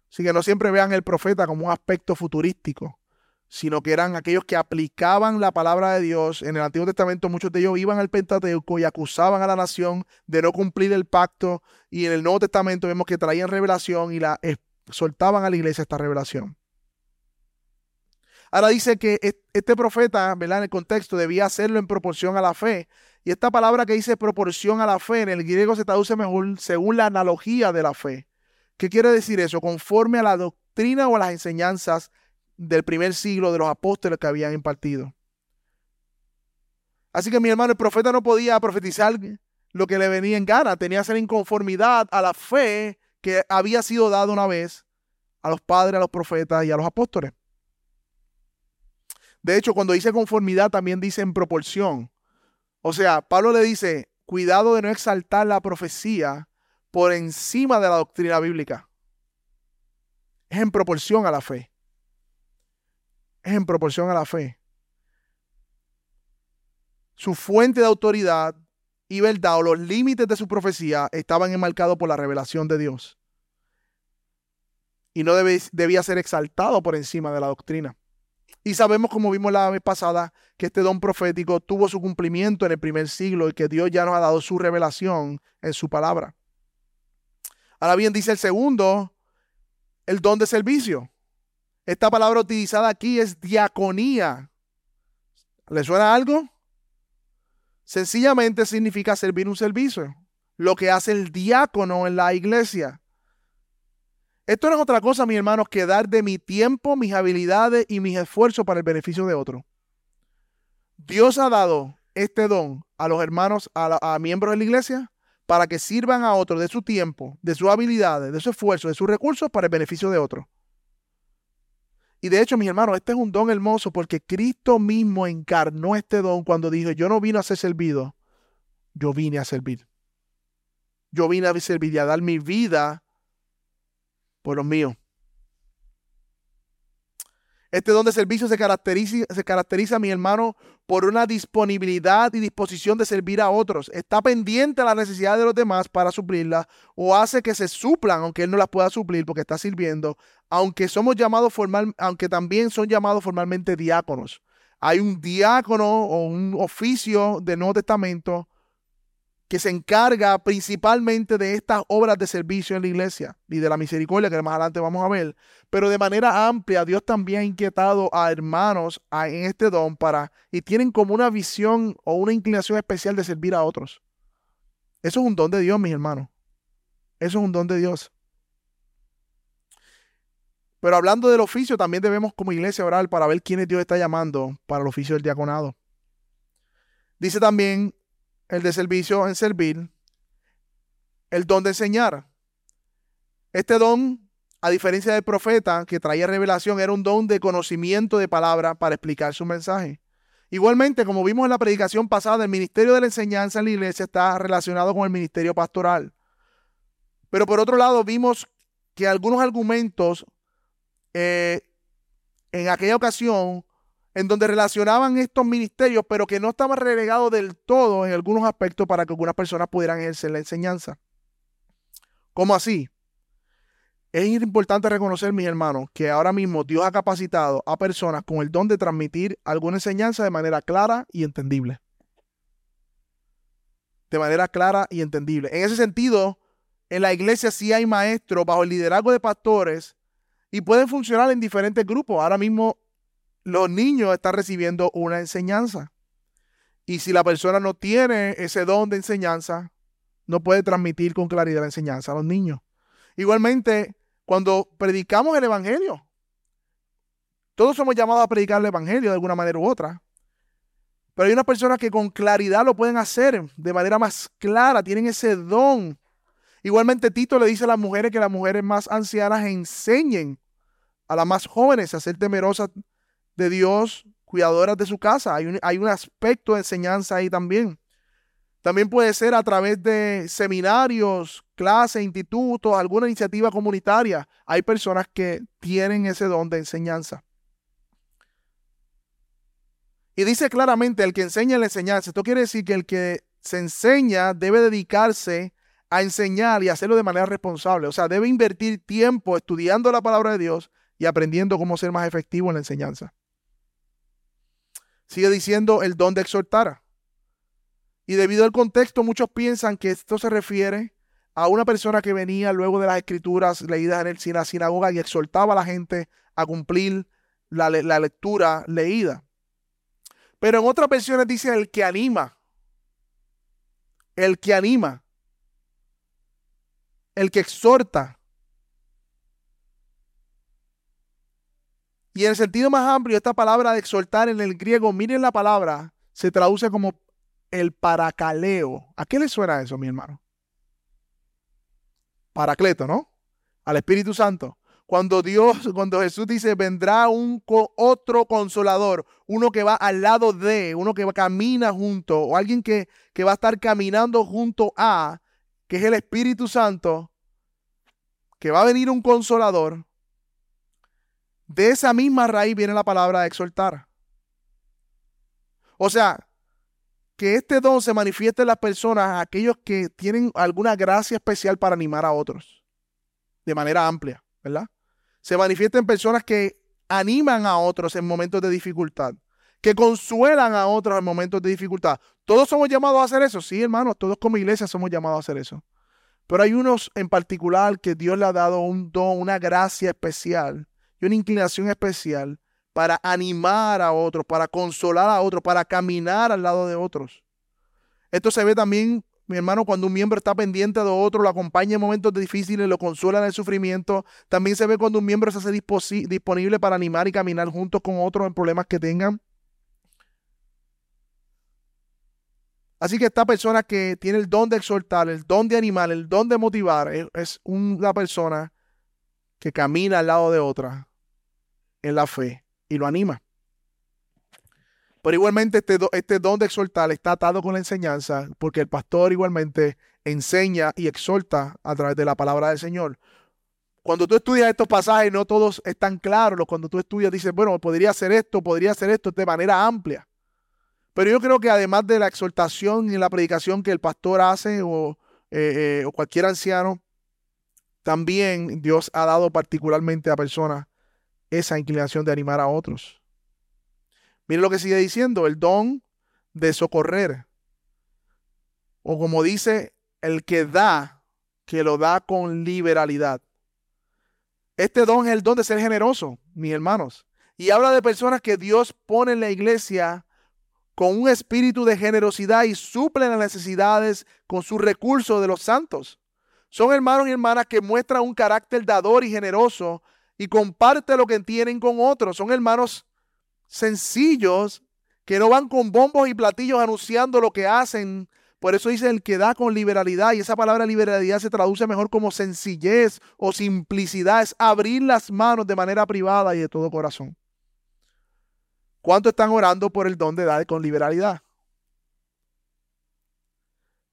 Así que no siempre vean el profeta como un aspecto futurístico, sino que eran aquellos que aplicaban la palabra de Dios. En el Antiguo Testamento muchos de ellos iban al Pentateuco y acusaban a la nación de no cumplir el pacto. Y en el Nuevo Testamento vemos que traían revelación y la soltaban a la iglesia esta revelación. Ahora dice que este profeta, ¿verdad? En el contexto debía hacerlo en proporción a la fe. Y esta palabra que dice proporción a la fe en el griego se traduce mejor según la analogía de la fe. ¿Qué quiere decir eso? Conforme a la doctrina o a las enseñanzas del primer siglo de los apóstoles que habían impartido. Así que mi hermano, el profeta no podía profetizar lo que le venía en gana, tenía que ser en conformidad a la fe que había sido dada una vez a los padres, a los profetas y a los apóstoles. De hecho, cuando dice conformidad, también dice en proporción. O sea, Pablo le dice, cuidado de no exaltar la profecía por encima de la doctrina bíblica. Es en proporción a la fe. Es en proporción a la fe. Su fuente de autoridad y verdad o los límites de su profecía estaban enmarcados por la revelación de Dios. Y no debía ser exaltado por encima de la doctrina. Y sabemos, como vimos la vez pasada, que este don profético tuvo su cumplimiento en el primer siglo y que Dios ya nos ha dado su revelación en su palabra. Ahora bien, dice el segundo, el don de servicio. Esta palabra utilizada aquí es diaconía. ¿Le suena algo? Sencillamente significa servir un servicio, lo que hace el diácono en la iglesia. Esto no es otra cosa, mis hermanos, que dar de mi tiempo, mis habilidades y mis esfuerzos para el beneficio de otro. Dios ha dado este don a los hermanos, a, miembros de la iglesia, para que sirvan a otros de su tiempo, de sus habilidades, de su esfuerzo, de sus recursos para el beneficio de otros. Y de hecho, mis hermanos, este es un don hermoso porque Cristo mismo encarnó este don cuando dijo, yo no vine a ser servido, yo vine a servir. Yo vine a servir y a dar mi vida por los míos. Este don de servicio se caracteriza, se caracteriza, mi hermano, por una disponibilidad y disposición de servir a otros. Está pendiente a la necesidad de los demás para suplirla o hace que se suplan, aunque él no las pueda suplir porque está sirviendo, aunque somos llamados formal, aunque también son llamados formalmente diáconos. Hay un diácono o un oficio del Nuevo Testamento que se encarga principalmente de estas obras de servicio en la iglesia y de la misericordia que más adelante vamos a ver. Pero de manera amplia, Dios también ha inquietado a hermanos en este don para, y tienen como una visión o una inclinación especial de servir a otros. Eso es un don de Dios, mis hermanos. Eso es un don de Dios. Pero hablando del oficio, también debemos como iglesia orar para ver quiénes Dios está llamando para el oficio del diaconado. Dice también el de servicio en servir, el don de enseñar. Este don, a diferencia del profeta que traía revelación, era un don de conocimiento de palabra para explicar su mensaje. Igualmente, como vimos en la predicación pasada, el ministerio de la enseñanza en la iglesia está relacionado con el ministerio pastoral. Pero por otro lado, vimos que algunos argumentos eh, en aquella ocasión en donde relacionaban estos ministerios, pero que no estaban relegados del todo en algunos aspectos para que algunas personas pudieran ejercer la enseñanza. ¿Cómo así? Es importante reconocer, mis hermanos, que ahora mismo Dios ha capacitado a personas con el don de transmitir alguna enseñanza de manera clara y entendible. De manera clara y entendible. En ese sentido, en la iglesia sí hay maestros bajo el liderazgo de pastores y pueden funcionar en diferentes grupos. Ahora mismo los niños están recibiendo una enseñanza. Y si la persona no tiene ese don de enseñanza, no puede transmitir con claridad la enseñanza a los niños. Igualmente, cuando predicamos el Evangelio, todos somos llamados a predicar el Evangelio de alguna manera u otra. Pero hay unas personas que con claridad lo pueden hacer de manera más clara, tienen ese don. Igualmente Tito le dice a las mujeres que las mujeres más ancianas enseñen a las más jóvenes a ser temerosas de Dios, cuidadoras de su casa. Hay un, hay un aspecto de enseñanza ahí también. También puede ser a través de seminarios, clases, institutos, alguna iniciativa comunitaria. Hay personas que tienen ese don de enseñanza. Y dice claramente, el que enseña la enseñanza. Esto quiere decir que el que se enseña debe dedicarse a enseñar y hacerlo de manera responsable. O sea, debe invertir tiempo estudiando la palabra de Dios y aprendiendo cómo ser más efectivo en la enseñanza. Sigue diciendo el don de exhortar. Y debido al contexto, muchos piensan que esto se refiere a una persona que venía luego de las escrituras leídas en la sinagoga y exhortaba a la gente a cumplir la, la lectura leída. Pero en otras versiones dice el que anima. El que anima. El que exhorta. Y en el sentido más amplio, esta palabra de exhortar en el griego, miren la palabra, se traduce como el paracaleo. ¿A qué le suena eso, mi hermano? Paracleto, ¿no? Al Espíritu Santo. Cuando Dios, cuando Jesús dice, vendrá un otro consolador, uno que va al lado de, uno que camina junto, o alguien que, que va a estar caminando junto a, que es el Espíritu Santo, que va a venir un consolador, de esa misma raíz viene la palabra exhortar. O sea, que este don se manifieste en las personas, aquellos que tienen alguna gracia especial para animar a otros, de manera amplia, ¿verdad? Se manifiesta en personas que animan a otros en momentos de dificultad, que consuelan a otros en momentos de dificultad. Todos somos llamados a hacer eso, sí, hermanos, todos como iglesia somos llamados a hacer eso. Pero hay unos en particular que Dios le ha dado un don, una gracia especial y una inclinación especial para animar a otros, para consolar a otros, para caminar al lado de otros. Esto se ve también, mi hermano, cuando un miembro está pendiente de otro, lo acompaña en momentos difíciles, lo consuela en el sufrimiento. También se ve cuando un miembro se hace disponible para animar y caminar juntos con otros en problemas que tengan. Así que esta persona que tiene el don de exhortar, el don de animar, el don de motivar, es una persona que camina al lado de otra en la fe y lo anima. Pero igualmente este, este don de exhortar está atado con la enseñanza, porque el pastor igualmente enseña y exhorta a través de la palabra del Señor. Cuando tú estudias estos pasajes, no todos están claros. Cuando tú estudias, dices, bueno, podría ser esto, podría ser esto de manera amplia. Pero yo creo que además de la exhortación y la predicación que el pastor hace o, eh, eh, o cualquier anciano, también Dios ha dado particularmente a personas esa inclinación de animar a otros. Mire lo que sigue diciendo, el don de socorrer. O como dice, el que da, que lo da con liberalidad. Este don es el don de ser generoso, mis hermanos. Y habla de personas que Dios pone en la iglesia con un espíritu de generosidad y suplen las necesidades con sus recursos de los santos. Son hermanos y hermanas que muestran un carácter dador y generoso y comparte lo que tienen con otros. Son hermanos sencillos que no van con bombos y platillos anunciando lo que hacen. Por eso dice el que da con liberalidad. Y esa palabra liberalidad se traduce mejor como sencillez o simplicidad. Es abrir las manos de manera privada y de todo corazón. ¿Cuánto están orando por el don de dar con liberalidad?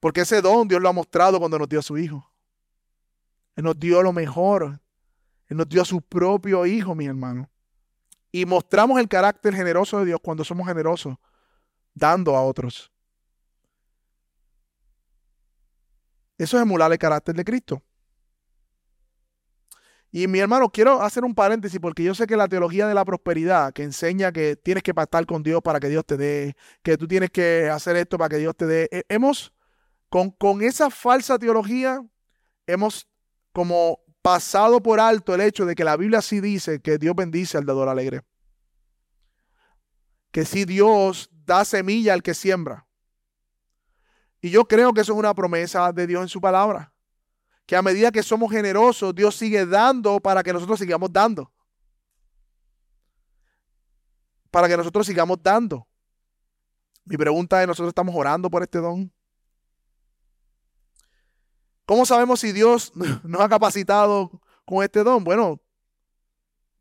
Porque ese don Dios lo ha mostrado cuando nos dio a su Hijo. Él nos dio lo mejor él nos dio a su propio Hijo, mi hermano. Y mostramos el carácter generoso de Dios cuando somos generosos, dando a otros. Eso es emular el carácter de Cristo. Y mi hermano, quiero hacer un paréntesis porque yo sé que la teología de la prosperidad, que enseña que tienes que pactar con Dios para que Dios te dé, que tú tienes que hacer esto para que Dios te dé, eh, hemos, con, con esa falsa teología, hemos como pasado por alto el hecho de que la Biblia sí dice que Dios bendice al dador alegre. Que si Dios da semilla al que siembra. Y yo creo que eso es una promesa de Dios en su palabra. Que a medida que somos generosos, Dios sigue dando para que nosotros sigamos dando. Para que nosotros sigamos dando. Mi pregunta es, ¿nosotros estamos orando por este don? ¿Cómo sabemos si Dios nos ha capacitado con este don? Bueno,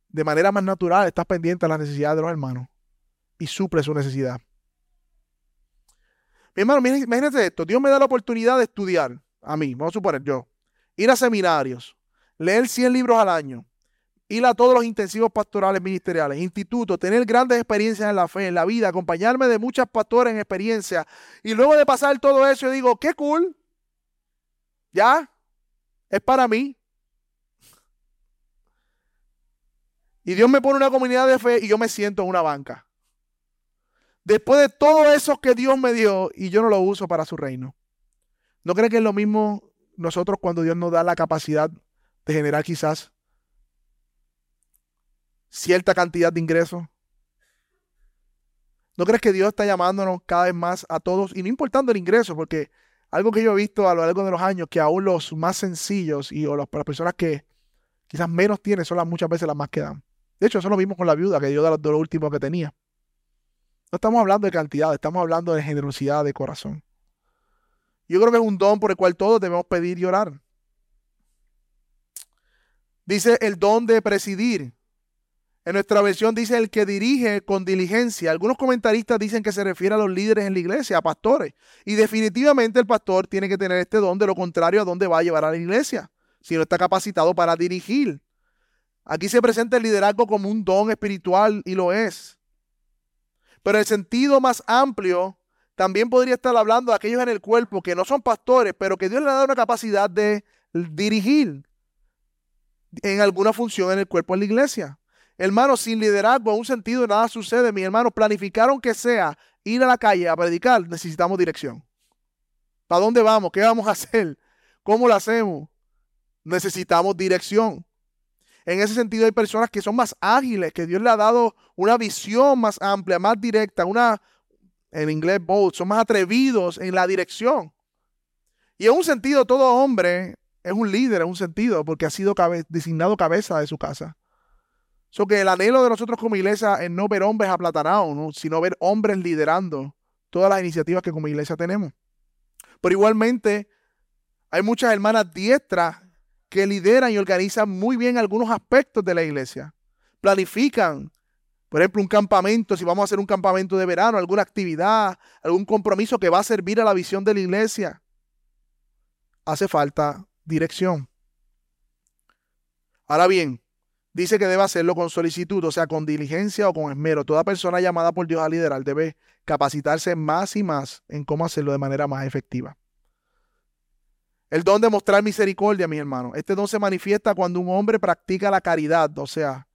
de manera más natural estás pendiente a las necesidades de los hermanos y suple su necesidad. Mi hermano, imagínate esto. Dios me da la oportunidad de estudiar a mí, vamos a suponer yo, ir a seminarios, leer 100 libros al año ir a todos los intensivos pastorales ministeriales, institutos, tener grandes experiencias en la fe, en la vida, acompañarme de muchas pastores en experiencia. Y luego de pasar todo eso, yo digo, qué cool. Ya, es para mí. Y Dios me pone una comunidad de fe y yo me siento en una banca. Después de todo eso que Dios me dio y yo no lo uso para su reino. ¿No creen que es lo mismo nosotros cuando Dios nos da la capacidad de generar quizás cierta cantidad de ingresos? ¿No crees que Dios está llamándonos cada vez más a todos? Y no importando el ingreso, porque algo que yo he visto a lo largo de los años, que aún los más sencillos y o las personas que quizás menos tienen son las muchas veces las más que dan. De hecho, eso lo vimos con la viuda que dio de lo último que tenía. No estamos hablando de cantidad, estamos hablando de generosidad de corazón. Yo creo que es un don por el cual todos debemos pedir y orar. Dice el don de presidir. En nuestra versión dice el que dirige con diligencia. Algunos comentaristas dicen que se refiere a los líderes en la iglesia, a pastores. Y definitivamente el pastor tiene que tener este don, de lo contrario, ¿a dónde va a llevar a la iglesia? Si no está capacitado para dirigir. Aquí se presenta el liderazgo como un don espiritual y lo es. Pero el sentido más amplio también podría estar hablando de aquellos en el cuerpo que no son pastores, pero que Dios le ha dado una capacidad de dirigir en alguna función en el cuerpo de la iglesia. Hermano, sin liderazgo, en un sentido, nada sucede. Mi hermano, planificaron que sea ir a la calle a predicar, necesitamos dirección. ¿Para dónde vamos? ¿Qué vamos a hacer? ¿Cómo lo hacemos? Necesitamos dirección. En ese sentido hay personas que son más ágiles, que Dios le ha dado una visión más amplia, más directa, una, en inglés bold, son más atrevidos en la dirección. Y en un sentido todo hombre es un líder, en un sentido, porque ha sido designado cabeza de su casa. So que el anhelo de nosotros como iglesia es no ver hombres aplatanados, sino ver hombres liderando todas las iniciativas que como iglesia tenemos. Pero igualmente hay muchas hermanas diestras que lideran y organizan muy bien algunos aspectos de la iglesia. Planifican, por ejemplo, un campamento, si vamos a hacer un campamento de verano, alguna actividad, algún compromiso que va a servir a la visión de la iglesia. Hace falta dirección. Ahora bien, dice que debe hacerlo con solicitud, o sea, con diligencia o con esmero. Toda persona llamada por Dios a liderar debe capacitarse más y más en cómo hacerlo de manera más efectiva. El don de mostrar misericordia, mi hermano. Este don se manifiesta cuando un hombre practica la caridad, o sea,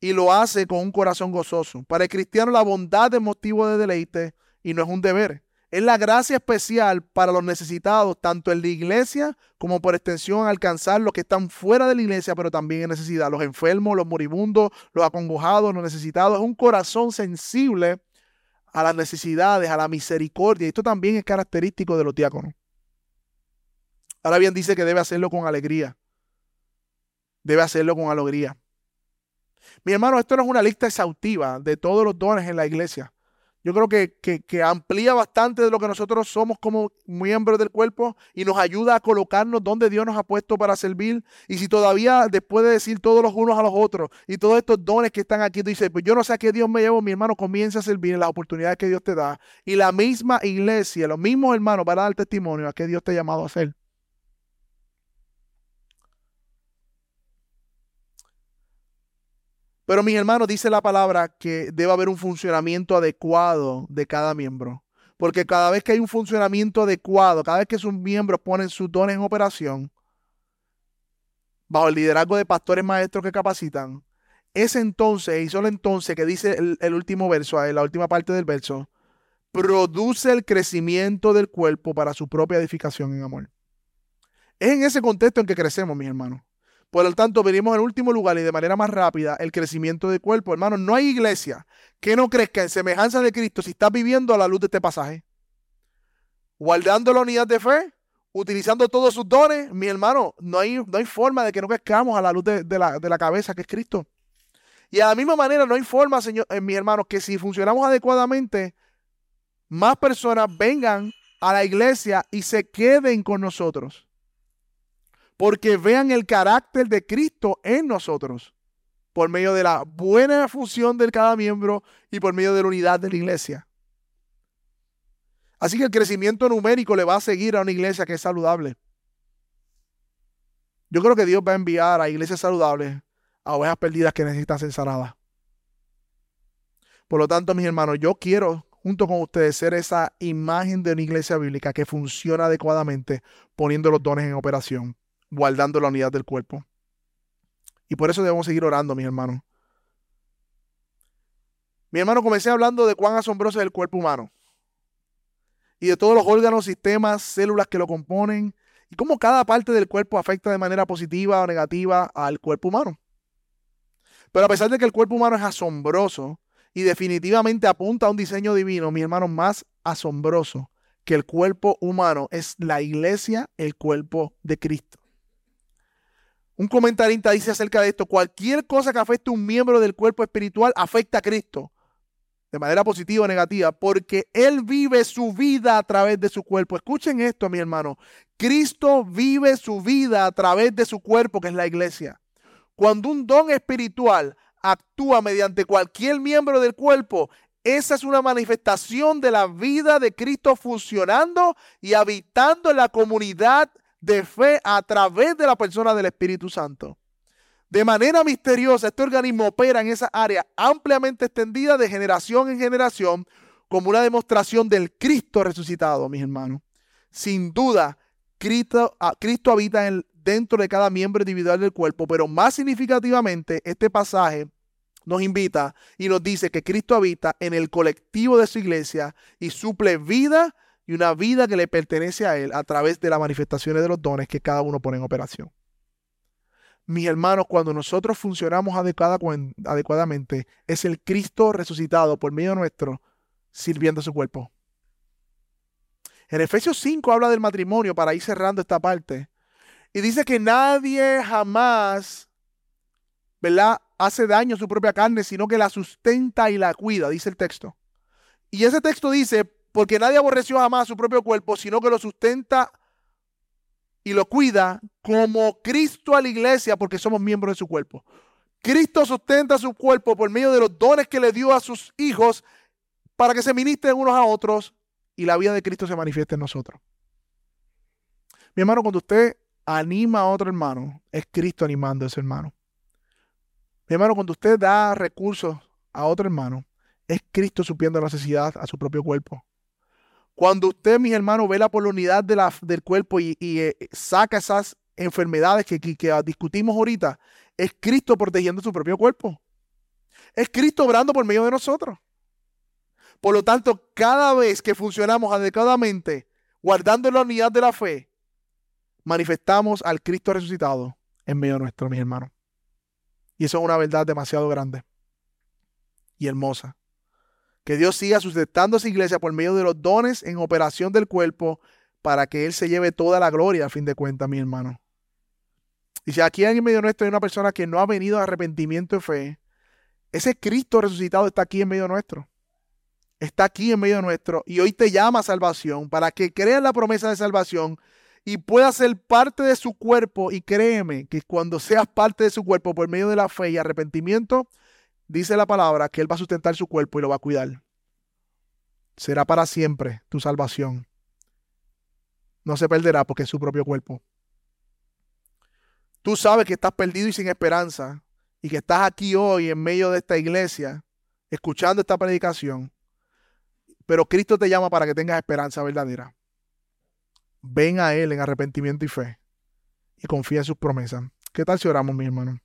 y lo hace con un corazón gozoso. Para el cristiano la bondad es motivo de deleite y no es un deber. Es la gracia especial para los necesitados, tanto en la iglesia como por extensión alcanzar los que están fuera de la iglesia, pero también en necesidad. Los enfermos, los moribundos, los acongojados, los necesitados. Es un corazón sensible a las necesidades, a la misericordia. Y esto también es característico de los diáconos. Ahora bien, dice que debe hacerlo con alegría. Debe hacerlo con alegría. Mi hermano, esto no es una lista exhaustiva de todos los dones en la iglesia. Yo creo que, que, amplía bastante de lo que nosotros somos como miembros del cuerpo y nos ayuda a colocarnos donde Dios nos ha puesto para servir. Y si todavía después de decir todos los unos a los otros y todos estos dones que están aquí, tú dices, pues yo no sé a qué Dios me llevo, mi hermano, comienza a servir en las oportunidades que Dios te da. Y la misma iglesia, los mismos hermanos van a dar testimonio a qué Dios te ha llamado a hacer. Pero mis hermanos, dice la palabra que debe haber un funcionamiento adecuado de cada miembro. Porque cada vez que hay un funcionamiento adecuado, cada vez que sus miembros ponen sus dones en operación, bajo el liderazgo de pastores maestros que capacitan, es entonces, y solo entonces que dice el, último verso, la última parte del verso, produce el crecimiento del cuerpo para su propia edificación en amor. Es en ese contexto en que crecemos, mis hermanos. Por lo tanto, venimos en último lugar y de manera más rápida el crecimiento del cuerpo. Hermano, no hay iglesia que no crezca en semejanza de Cristo si estás viviendo a la luz de este pasaje. Guardando la unidad de fe, utilizando todos sus dones, mi hermano, no hay, no hay forma de que no crezcamos a la luz de, la, cabeza que es Cristo. Y a la misma manera, no hay forma, señor, eh, mi hermano, que si funcionamos adecuadamente, más personas vengan a la iglesia y se queden con nosotros porque vean el carácter de Cristo en nosotros, por medio de la buena función de cada miembro y por medio de la unidad de la iglesia. Así que el crecimiento numérico le va a seguir a una iglesia que es saludable. Yo creo que Dios va a enviar a iglesias saludables a ovejas perdidas que necesitan ser sanadas. Por lo tanto, mis hermanos, yo quiero junto con ustedes ser esa imagen de una iglesia bíblica que funciona adecuadamente, poniendo los dones en operación, guardando la unidad del cuerpo. Y por eso debemos seguir orando, mis hermanos. Mi hermano, comencé hablando de cuán asombroso es el cuerpo humano y de todos los órganos, sistemas, células que lo componen y cómo cada parte del cuerpo afecta de manera positiva o negativa al cuerpo humano. Pero a pesar de que el cuerpo humano es asombroso y definitivamente apunta a un diseño divino, mi hermano, más asombroso que el cuerpo humano es la iglesia, el cuerpo de Cristo. Un comentarista dice acerca de esto, cualquier cosa que afecte a un miembro del cuerpo espiritual afecta a Cristo de manera positiva o negativa, porque Él vive su vida a través de su cuerpo. Escuchen esto, mi hermano. Cristo vive su vida a través de su cuerpo, que es la iglesia. Cuando un don espiritual actúa mediante cualquier miembro del cuerpo, esa es una manifestación de la vida de Cristo funcionando y habitando en la comunidad de fe a través de la persona del Espíritu Santo. De manera misteriosa, este organismo opera en esa área ampliamente extendida de generación en generación como una demostración del Cristo resucitado, mis hermanos. Sin duda, Cristo, ah, Cristo habita dentro de cada miembro individual del cuerpo, pero más significativamente, este pasaje nos invita y nos dice que Cristo habita en el colectivo de su iglesia y suple vida y una vida que le pertenece a Él a través de las manifestaciones de los dones que cada uno pone en operación. Mis hermanos, cuando nosotros funcionamos adecuadamente, es el Cristo resucitado por medio nuestro sirviendo su cuerpo. En Efesios 5 habla del matrimonio para ir cerrando esta parte. Y dice que nadie jamás, ¿verdad? Hace daño a su propia carne, sino que la sustenta y la cuida, dice el texto. Y ese texto dice, porque nadie aborreció jamás a su propio cuerpo, sino que lo sustenta y lo cuida como Cristo a la iglesia porque somos miembros de su cuerpo. Cristo sustenta su cuerpo por medio de los dones que le dio a sus hijos para que se ministren unos a otros y la vida de Cristo se manifieste en nosotros. Mi hermano, cuando usted anima a otro hermano, es Cristo animando a ese hermano. Mi hermano, cuando usted da recursos a otro hermano, es Cristo supiendo la necesidad a su propio cuerpo. Cuando usted, mis hermanos, vela por la unidad de la, del cuerpo y, eh, saca esas enfermedades que, que, discutimos ahorita, es Cristo protegiendo su propio cuerpo. Es Cristo obrando por medio de nosotros. Por lo tanto, cada vez que funcionamos adecuadamente, guardando la unidad de la fe, manifestamos al Cristo resucitado en medio nuestro, mis hermanos. Y eso es una verdad demasiado grande y hermosa. Que Dios siga sustentando a su iglesia por medio de los dones en operación del cuerpo para que Él se lleve toda la gloria a fin de cuentas, mi hermano. Y si aquí en medio nuestro hay una persona que no ha venido a arrepentimiento de fe, ese Cristo resucitado está aquí en medio nuestro. Está aquí en medio nuestro y hoy te llama a salvación para que creas la promesa de salvación y puedas ser parte de su cuerpo. Y créeme que cuando seas parte de su cuerpo por medio de la fe y arrepentimiento, dice la palabra que Él va a sustentar su cuerpo y lo va a cuidar. Será para siempre tu salvación. No se perderá porque es su propio cuerpo. Tú sabes que estás perdido y sin esperanza y que estás aquí hoy en medio de esta iglesia escuchando esta predicación. Pero Cristo te llama para que tengas esperanza verdadera. Ven a Él en arrepentimiento y fe y confía en sus promesas. ¿Qué tal si oramos, mi hermano?